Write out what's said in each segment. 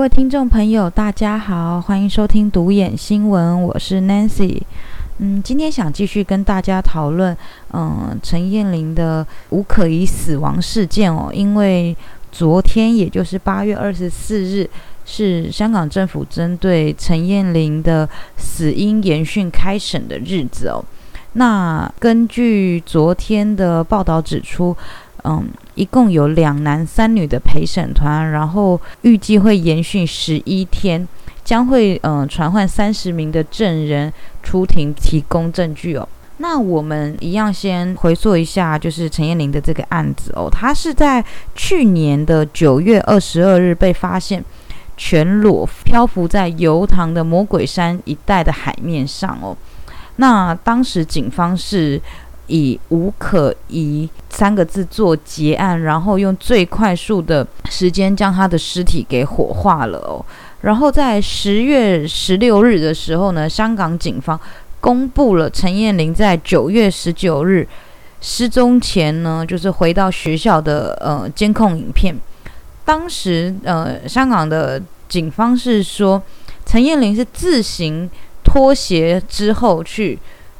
各位听众朋友，大家好，欢迎收听独眼新闻，我是 Nancy。嗯，今天想继续跟大家讨论，嗯，陈燕玲的无可疑死亡事件哦，因为昨天也就是八月二十四日，是香港政府针对陈燕玲的死因研讯开审的日子哦。那根据昨天的报道指出。嗯，一共有两男三女的陪审团，然后预计会延续十一天，将会嗯传唤三十名的证人出庭提供证据哦。那我们一样先回溯一下，就是陈燕玲的这个案子哦，她是在去年的九月二十二日被发现全裸漂浮在油塘的魔鬼山一带的海面上哦。那当时警方是。以无可疑三个字做结案，然后用最快速的时间将他的尸体给火化了哦。然后在十月十六日的时候呢，香港警方公布了陈燕玲在九月十九日失踪前呢，就是回到学校的呃监控影片。当时呃，香港的警方是说陈燕玲是自行脱鞋之后去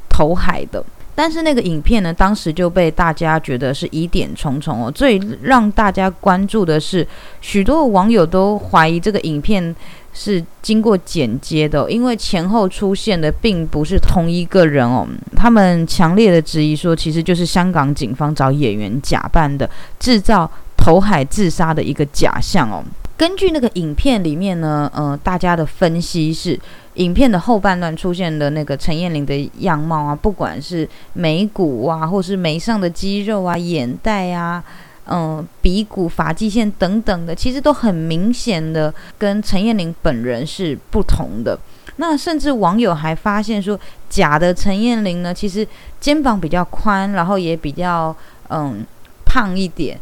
投海的。但是那个影片呢，当时就被大家觉得是疑点重重哦。最让大家关注的是，许多网友都怀疑这个影片是经过剪接的，因为前后出现的并不是同一个人哦。他们强烈的质疑说，其实就是香港警方找演员假扮的，制造投海自杀的一个假象哦。根据那个影片里面呢，呃，大家的分析是。影片的后半段出现的那个陈燕玲的样貌啊，不管是眉骨啊，或是眉上的肌肉啊、眼袋啊、嗯鼻骨、发际线等等的，其实都很明显的跟陈燕玲本人是不同的。那甚至网友还发现说，假的陈燕玲呢，其实肩膀比较宽，然后也比较嗯胖一点，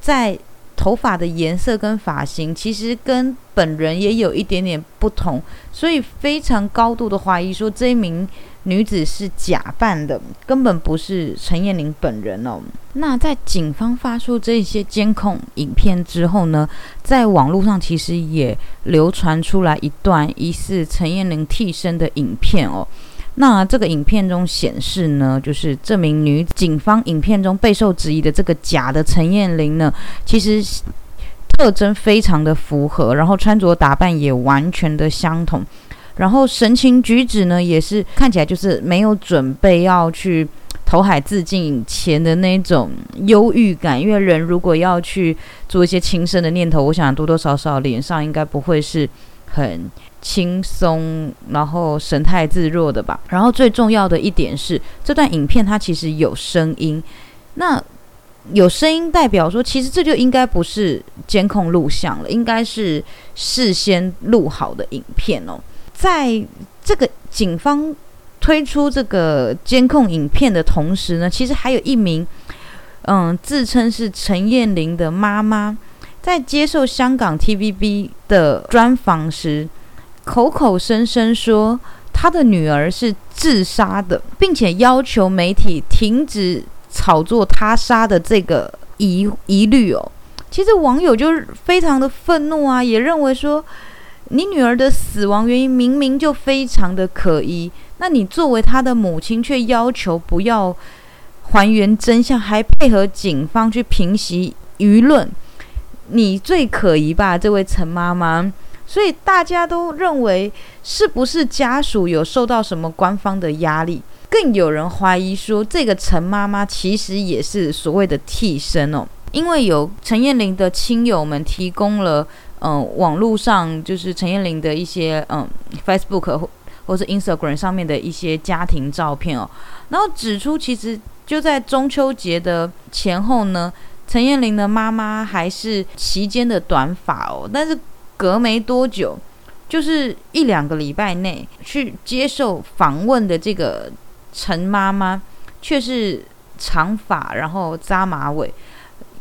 在。头发的颜色跟发型其实跟本人也有一点点不同，所以非常高度的怀疑说这一名女子是假扮的，根本不是陈燕玲本人哦。那在警方发出这些监控影片之后呢，在网络上其实也流传出来一段疑似陈燕玲替身的影片哦。那这个影片中显示呢，就是这名女警方影片中备受质疑的这个假的陈燕玲呢，其实特征非常的符合，然后穿着打扮也完全的相同，然后神情举止呢也是看起来就是没有准备要去投海自尽前的那种忧郁感，因为人如果要去做一些轻生的念头，我想多多少少脸上应该不会是很。轻松，然后神态自若的吧。然后最重要的一点是，这段影片它其实有声音。那有声音代表说，其实这就应该不是监控录像了，应该是事先录好的影片哦。在这个警方推出这个监控影片的同时呢，其实还有一名嗯自称是陈燕玲的妈妈，在接受香港 TVB 的专访时。口口声声说他的女儿是自杀的，并且要求媒体停止炒作他杀的这个疑疑虑哦。其实网友就是非常的愤怒啊，也认为说你女儿的死亡原因明明就非常的可疑，那你作为她的母亲却要求不要还原真相，还配合警方去平息舆论，你最可疑吧，这位陈妈妈。所以大家都认为，是不是家属有受到什么官方的压力？更有人怀疑说，这个陈妈妈其实也是所谓的替身哦，因为有陈燕玲的亲友们提供了，嗯，网络上就是陈燕玲的一些，嗯，Facebook 或或是 Instagram 上面的一些家庭照片哦，然后指出，其实就在中秋节的前后呢，陈燕玲的妈妈还是齐肩的短发哦，但是。隔没多久，就是一两个礼拜内去接受访问的这个陈妈妈，却是长发，然后扎马尾，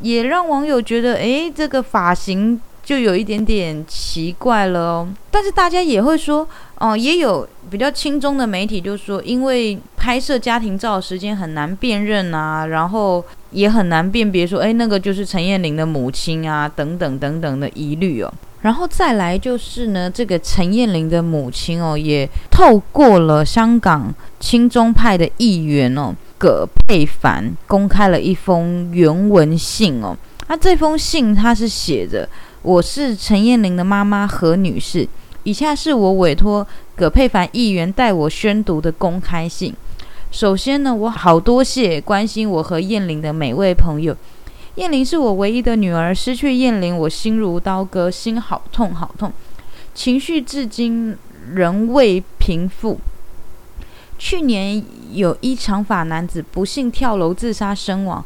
也让网友觉得，诶，这个发型就有一点点奇怪了哦。但是大家也会说，哦，也有比较轻中的媒体就说，因为拍摄家庭照时间很难辨认啊，然后也很难辨别说，诶，那个就是陈燕玲的母亲啊，等等等等的疑虑哦。然后再来就是呢，这个陈燕玲的母亲哦，也透过了香港亲中派的议员哦葛佩凡，公开了一封原文信哦。那这封信他是写着：“我是陈燕玲的妈妈何女士，以下是我委托葛佩凡议员代我宣读的公开信。首先呢，我好多谢关心我和燕玲的每位朋友。”燕玲是我唯一的女儿，失去燕玲，我心如刀割，心好痛好痛，情绪至今仍未平复。去年有一长发男子不幸跳楼自杀身亡，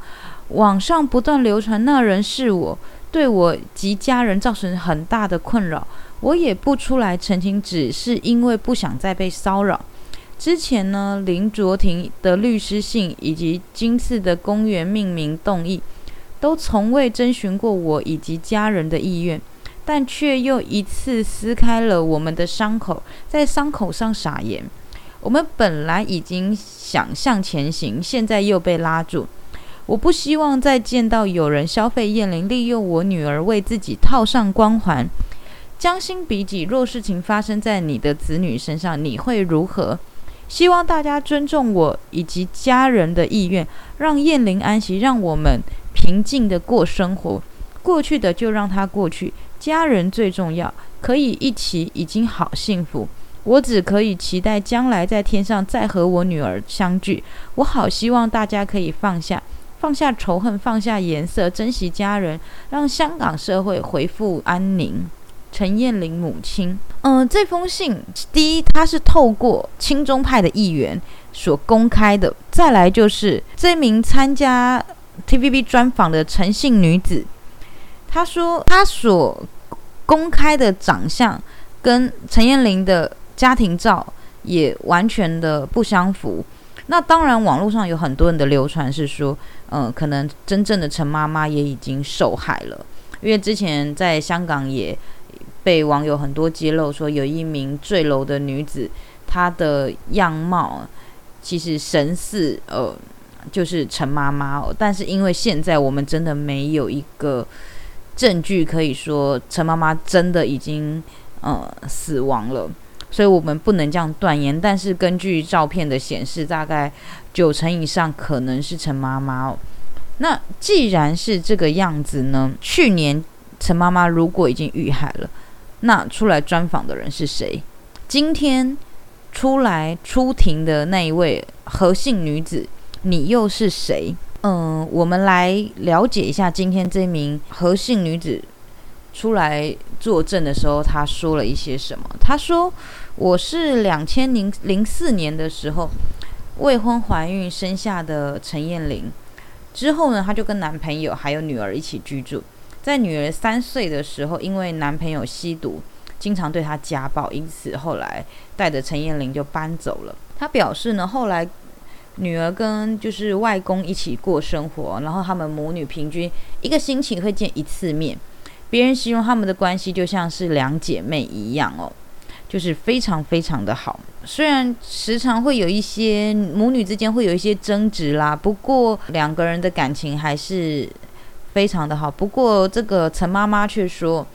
网上不断流传那人是我，对我及家人造成很大的困扰。我也不出来澄清，只是因为不想再被骚扰。之前呢，林卓廷的律师信以及今次的公园命名动议。都从未征询过我以及家人的意愿，但却又一次撕开了我们的伤口，在伤口上撒盐。我们本来已经想向前行，现在又被拉住。我不希望再见到有人消费燕玲，利用我女儿为自己套上光环。将心比己，若事情发生在你的子女身上，你会如何？希望大家尊重我以及家人的意愿，让燕玲安息，让我们。平静的过生活，过去的就让它过去。家人最重要，可以一起已经好幸福。我只可以期待将来在天上再和我女儿相聚。我好希望大家可以放下，放下仇恨，放下颜色，珍惜家人，让香港社会恢复安宁。陈燕玲母亲，嗯，这封信，第一，他是透过亲中派的议员所公开的；再来就是这名参加。TVB 专访的陈姓女子，她说她所公开的长相跟陈彦玲的家庭照也完全的不相符。那当然，网络上有很多人的流传是说，嗯，可能真正的陈妈妈也已经受害了，因为之前在香港也被网友很多揭露说，有一名坠楼的女子，她的样貌其实神似呃。就是陈妈妈哦，但是因为现在我们真的没有一个证据可以说陈妈妈真的已经呃死亡了，所以我们不能这样断言。但是根据照片的显示，大概九成以上可能是陈妈妈哦。那既然是这个样子呢？去年陈妈妈如果已经遇害了，那出来专访的人是谁？今天出来出庭的那一位何姓女子？你又是谁？嗯，我们来了解一下今天这名何姓女子出来作证的时候，她说了一些什么？她说：“我是两千零零四年的时候未婚怀孕生下的陈燕玲，之后呢，她就跟男朋友还有女儿一起居住。在女儿三岁的时候，因为男朋友吸毒，经常对她家暴，因此后来带着陈燕玲就搬走了。她表示呢，后来。”女儿跟就是外公一起过生活，然后他们母女平均一个星期会见一次面。别人形容他们的关系就像是两姐妹一样哦，就是非常非常的好。虽然时常会有一些母女之间会有一些争执啦，不过两个人的感情还是非常的好。不过这个陈妈妈却说，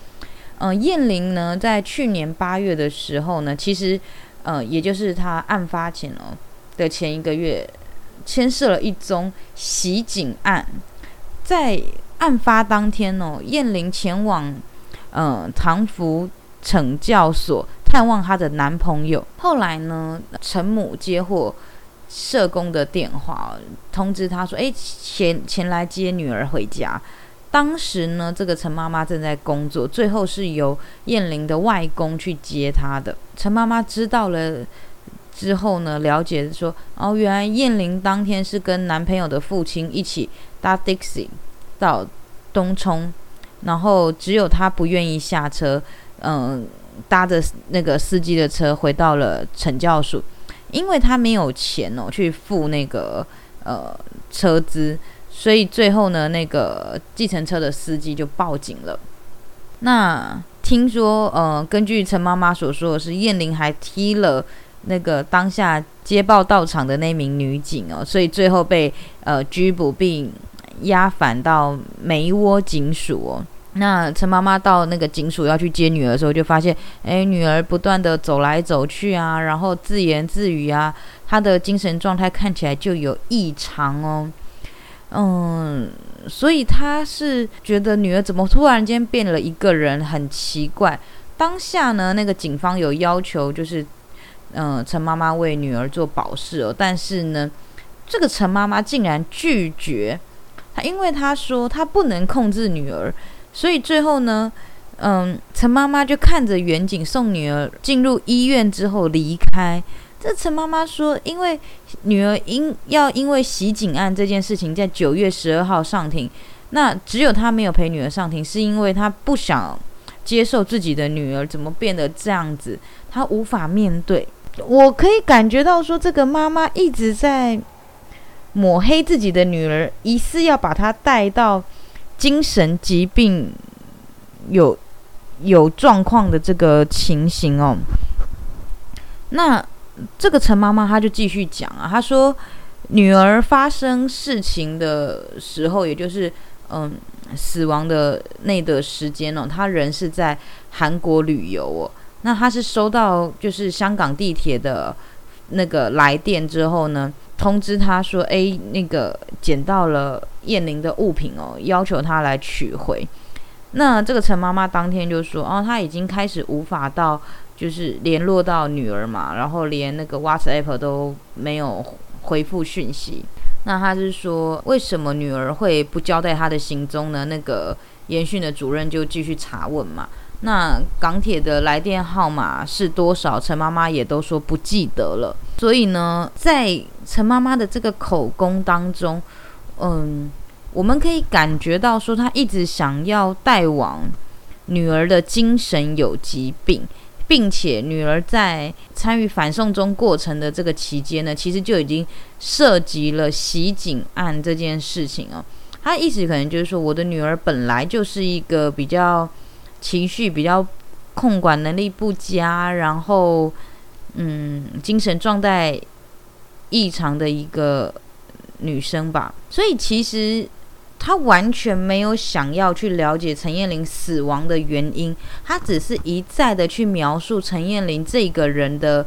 嗯，燕玲呢在去年八月的时候呢，其实，嗯，也就是她案发前哦。的前一个月，牵涉了一宗袭警案。在案发当天哦，燕玲前往呃唐福惩教所探望她的男朋友。后来呢，陈母接获社工的电话，通知她说：“诶，前前来接女儿回家。”当时呢，这个陈妈妈正在工作，最后是由燕玲的外公去接她的。陈妈妈知道了。之后呢，了解说，哦，原来燕玲当天是跟男朋友的父亲一起搭 Dixie 到东冲，然后只有她不愿意下车，嗯，搭着那个司机的车回到了惩教署，因为她没有钱哦去付那个呃车资，所以最后呢，那个计程车的司机就报警了。那听说，呃，根据陈妈妈所说的是，燕玲还踢了。那个当下接报到场的那名女警哦，所以最后被呃拘捕并押返到梅窝警署哦。那陈妈妈到那个警署要去接女儿的时候，就发现，哎，女儿不断的走来走去啊，然后自言自语啊，她的精神状态看起来就有异常哦。嗯，所以她是觉得女儿怎么突然间变了一个人，很奇怪。当下呢，那个警方有要求，就是嗯，陈妈妈为女儿做保释哦，但是呢，这个陈妈妈竟然拒绝。她因为她说她不能控制女儿，所以最后呢，嗯，陈妈妈就看着远景送女儿进入医院之后离开。这陈妈妈说，因为女儿因要因为袭警案这件事情在九月十二号上庭，那只有她没有陪女儿上庭，是因为她不想接受自己的女儿怎么变得这样子，她无法面对。我可以感觉到说，这个妈妈一直在抹黑自己的女儿，疑似要把她带到精神疾病有有状况的这个情形哦。那。这个陈妈妈，她就继续讲啊，她说，女儿发生事情的时候，也就是嗯死亡的那的时间哦，她人是在韩国旅游哦。那她是收到就是香港地铁的那个来电之后呢，通知她说，哎，那个捡到了燕玲的物品哦，要求她来取回。那这个陈妈妈当天就说，哦，她已经开始无法到。就是联络到女儿嘛，然后连那个 WhatsApp 都没有回复讯息。那他是说，为什么女儿会不交代她的行踪呢？那个研讯的主任就继续查问嘛。那港铁的来电号码是多少？陈妈妈也都说不记得了。所以呢，在陈妈妈的这个口供当中，嗯，我们可以感觉到说，她一直想要带往女儿的精神有疾病。并且女儿在参与反送中过程的这个期间呢，其实就已经涉及了袭警案这件事情哦。他意思可能就是说，我的女儿本来就是一个比较情绪比较控管能力不佳，然后嗯，精神状态异常的一个女生吧。所以其实。他完全没有想要去了解陈燕玲死亡的原因，他只是一再的去描述陈燕玲这个人的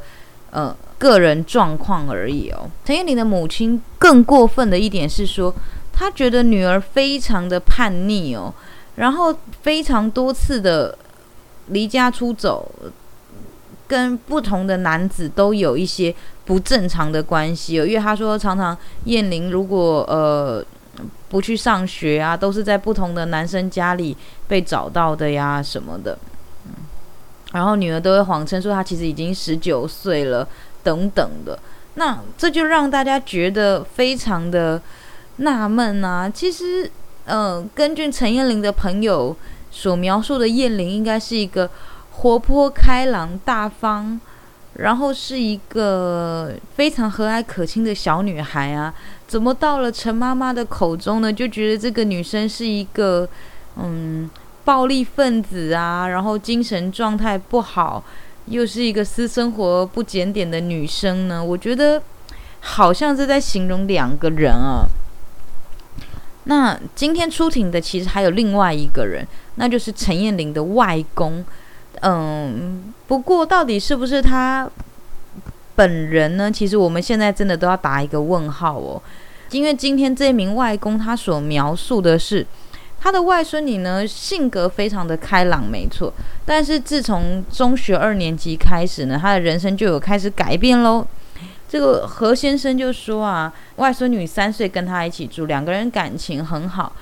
呃个人状况而已哦。陈燕玲的母亲更过分的一点是说，他觉得女儿非常的叛逆哦，然后非常多次的离家出走，跟不同的男子都有一些不正常的关系哦。因为他说，常常燕玲如果呃。不去上学啊，都是在不同的男生家里被找到的呀，什么的。嗯然后女儿都会谎称说她其实已经十九岁了，等等的。那这就让大家觉得非常的纳闷啊。其实，嗯，根据陈燕玲的朋友所描述的燕玲，应该是一个活泼开朗、大方。然后是一个非常和蔼可亲的小女孩啊，怎么到了陈妈妈的口中呢？就觉得这个女生是一个嗯暴力分子啊，然后精神状态不好，又是一个私生活不检点的女生呢？我觉得好像是在形容两个人啊。那今天出庭的其实还有另外一个人，那就是陈燕玲的外公。嗯，不过到底是不是他本人呢？其实我们现在真的都要打一个问号哦。因为今天这名外公他所描述的是他的外孙女呢，性格非常的开朗，没错。但是自从中学二年级开始呢，他的人生就有开始改变喽。这个何先生就说啊，外孙女三岁跟他一起住，两个人感情很好。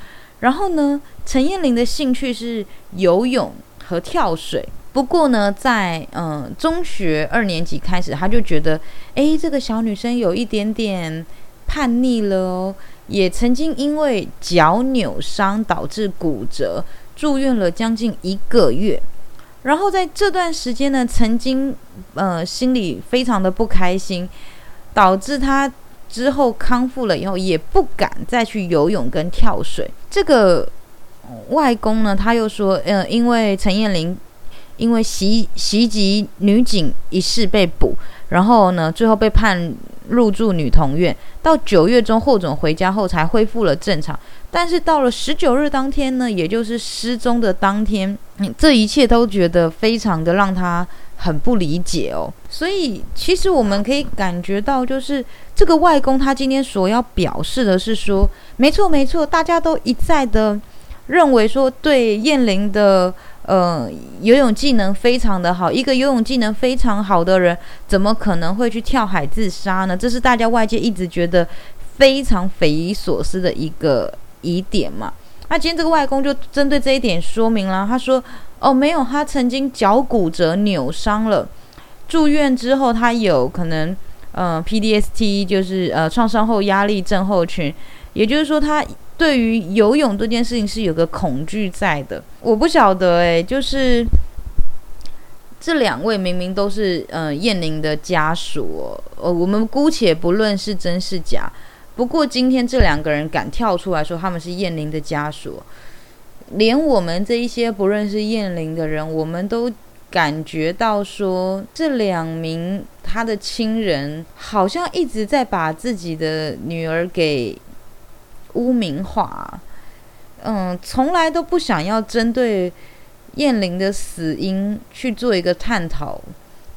然后呢，陈燕玲的兴趣是游泳和跳水。不过呢，在嗯中学二年级开始，他就觉得，哎，这个小女生有一点点叛逆了哦。也曾经因为脚扭伤导致骨折，住院了将近一个月。然后在这段时间呢，曾经呃心里非常的不开心，导致他之后康复了以后，也不敢再去游泳跟跳水。这个外公呢，他又说，嗯，因为陈燕玲。因为袭袭击女警一事被捕，然后呢，最后被判入住女童院。到九月中获准回家后，才恢复了正常。但是到了十九日当天呢，也就是失踪的当天，这一切都觉得非常的让他很不理解哦。所以其实我们可以感觉到，就是这个外公他今天所要表示的是说，没错没错，大家都一再的认为说，对燕玲的呃游泳技能非常的好，一个游泳技能非常好的人，怎么可能会去跳海自杀呢？这是大家外界一直觉得非常匪夷所思的一个。疑点嘛，那今天这个外公就针对这一点说明了。他说：“哦，没有，他曾经脚骨折扭伤了，住院之后他有可能，呃，PDST 就是呃创伤后压力症候群，也就是说他对于游泳这件事情是有个恐惧在的。我不晓得诶，就是这两位明明都是呃燕玲的家属，呃，我们姑且不论是真是假。”不过今天这两个人敢跳出来说他们是燕玲的家属，连我们这一些不认识燕玲的人，我们都感觉到说这两名他的亲人好像一直在把自己的女儿给污名化，嗯，从来都不想要针对燕玲的死因去做一个探讨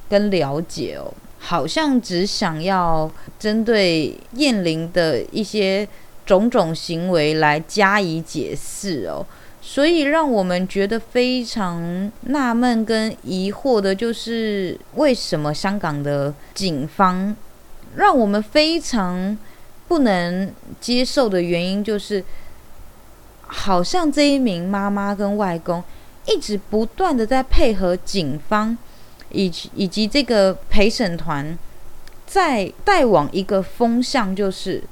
跟了解哦。好像只想要针对燕玲的一些种种行为来加以解释哦，所以让我们觉得非常纳闷跟疑惑的就是，为什么香港的警方让我们非常不能接受的原因，就是好像这一名妈妈跟外公一直不断的在配合警方。以及以及这个陪审团在带往一个风向，就是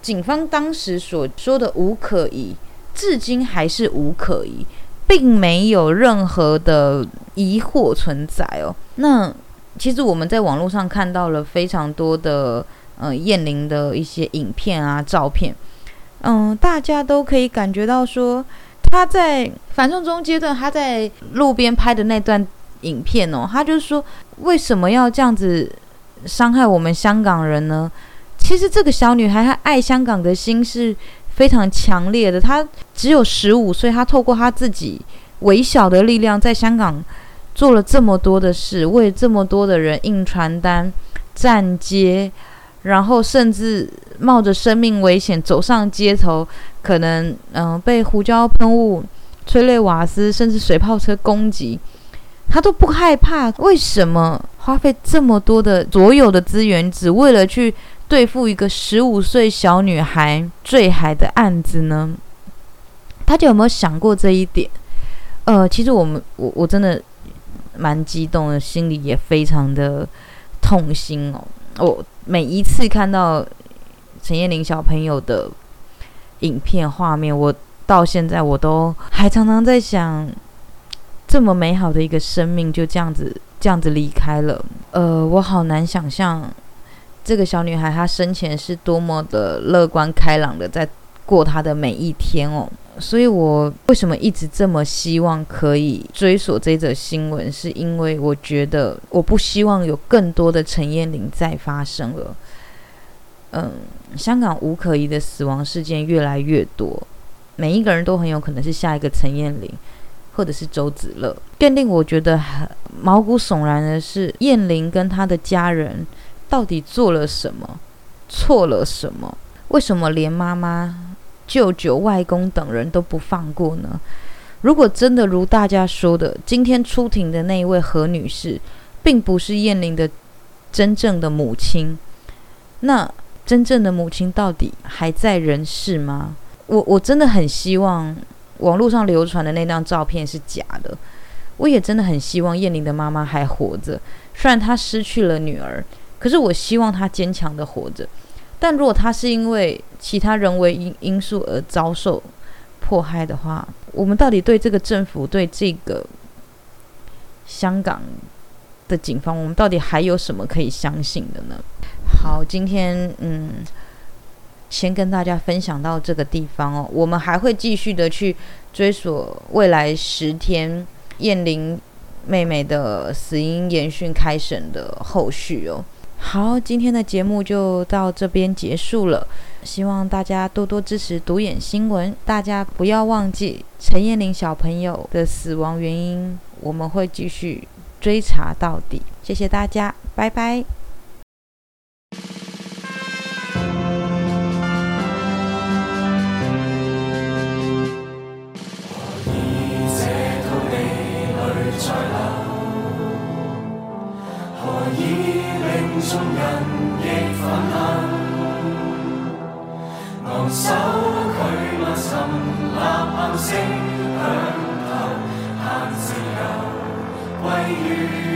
警方当时所说的无可疑，至今还是无可疑，并没有任何的疑惑存在哦。那其实我们在网络上看到了非常多的呃燕玲的一些影片啊、照片，嗯，大家都可以感觉到说他在反送中阶段，他在路边拍的那段。影片哦，他就说为什么要这样子伤害我们香港人呢？其实这个小女孩她爱香港的心是非常强烈的。她只有十五岁，她透过她自己微小的力量，在香港做了这么多的事，为这么多的人印传单、站街，然后甚至冒着生命危险走上街头，可能嗯被胡椒喷雾、催泪瓦斯甚至水炮车攻击。他都不害怕，为什么花费这么多的所有的资源，只为了去对付一个十五岁小女孩坠海的案子呢？大家有没有想过这一点？呃，其实我们我我真的蛮激动的，心里也非常的痛心哦。我每一次看到陈彦玲小朋友的影片画面，我到现在我都还常常在想。这么美好的一个生命就这样子这样子离开了，呃，我好难想象这个小女孩她生前是多么的乐观开朗的在过他的每一天哦。所以我为什么一直这么希望可以追索这则新闻，是因为我觉得我不希望有更多的陈燕玲再发生了。嗯，香港无可疑的死亡事件越来越多，每一个人都很有可能是下一个陈燕玲。或者是周子乐，更令我觉得毛骨悚然的是，燕玲跟她的家人到底做了什么，错了什么？为什么连妈妈、舅舅、外公等人都不放过呢？如果真的如大家说的，今天出庭的那一位何女士，并不是燕玲的真正的母亲，那真正的母亲到底还在人世吗？我我真的很希望。网络上流传的那张照片是假的，我也真的很希望燕玲的妈妈还活着。虽然她失去了女儿，可是我希望她坚强的活着。但如果他是因为其他人为因因素而遭受迫害的话，我们到底对这个政府、对这个香港的警方，我们到底还有什么可以相信的呢？好，今天嗯。先跟大家分享到这个地方哦，我们还会继续的去追索未来十天燕玲妹妹的死因研讯开审的后续哦。好，今天的节目就到这边结束了。希望大家多多支持独眼新闻，大家不要忘记陈彦霖小朋友的死亡原因，我们会继续追查到底。谢谢大家，拜拜。众人亦愤恨，昂首拒万沉，呐喊声响透，盼自由归于。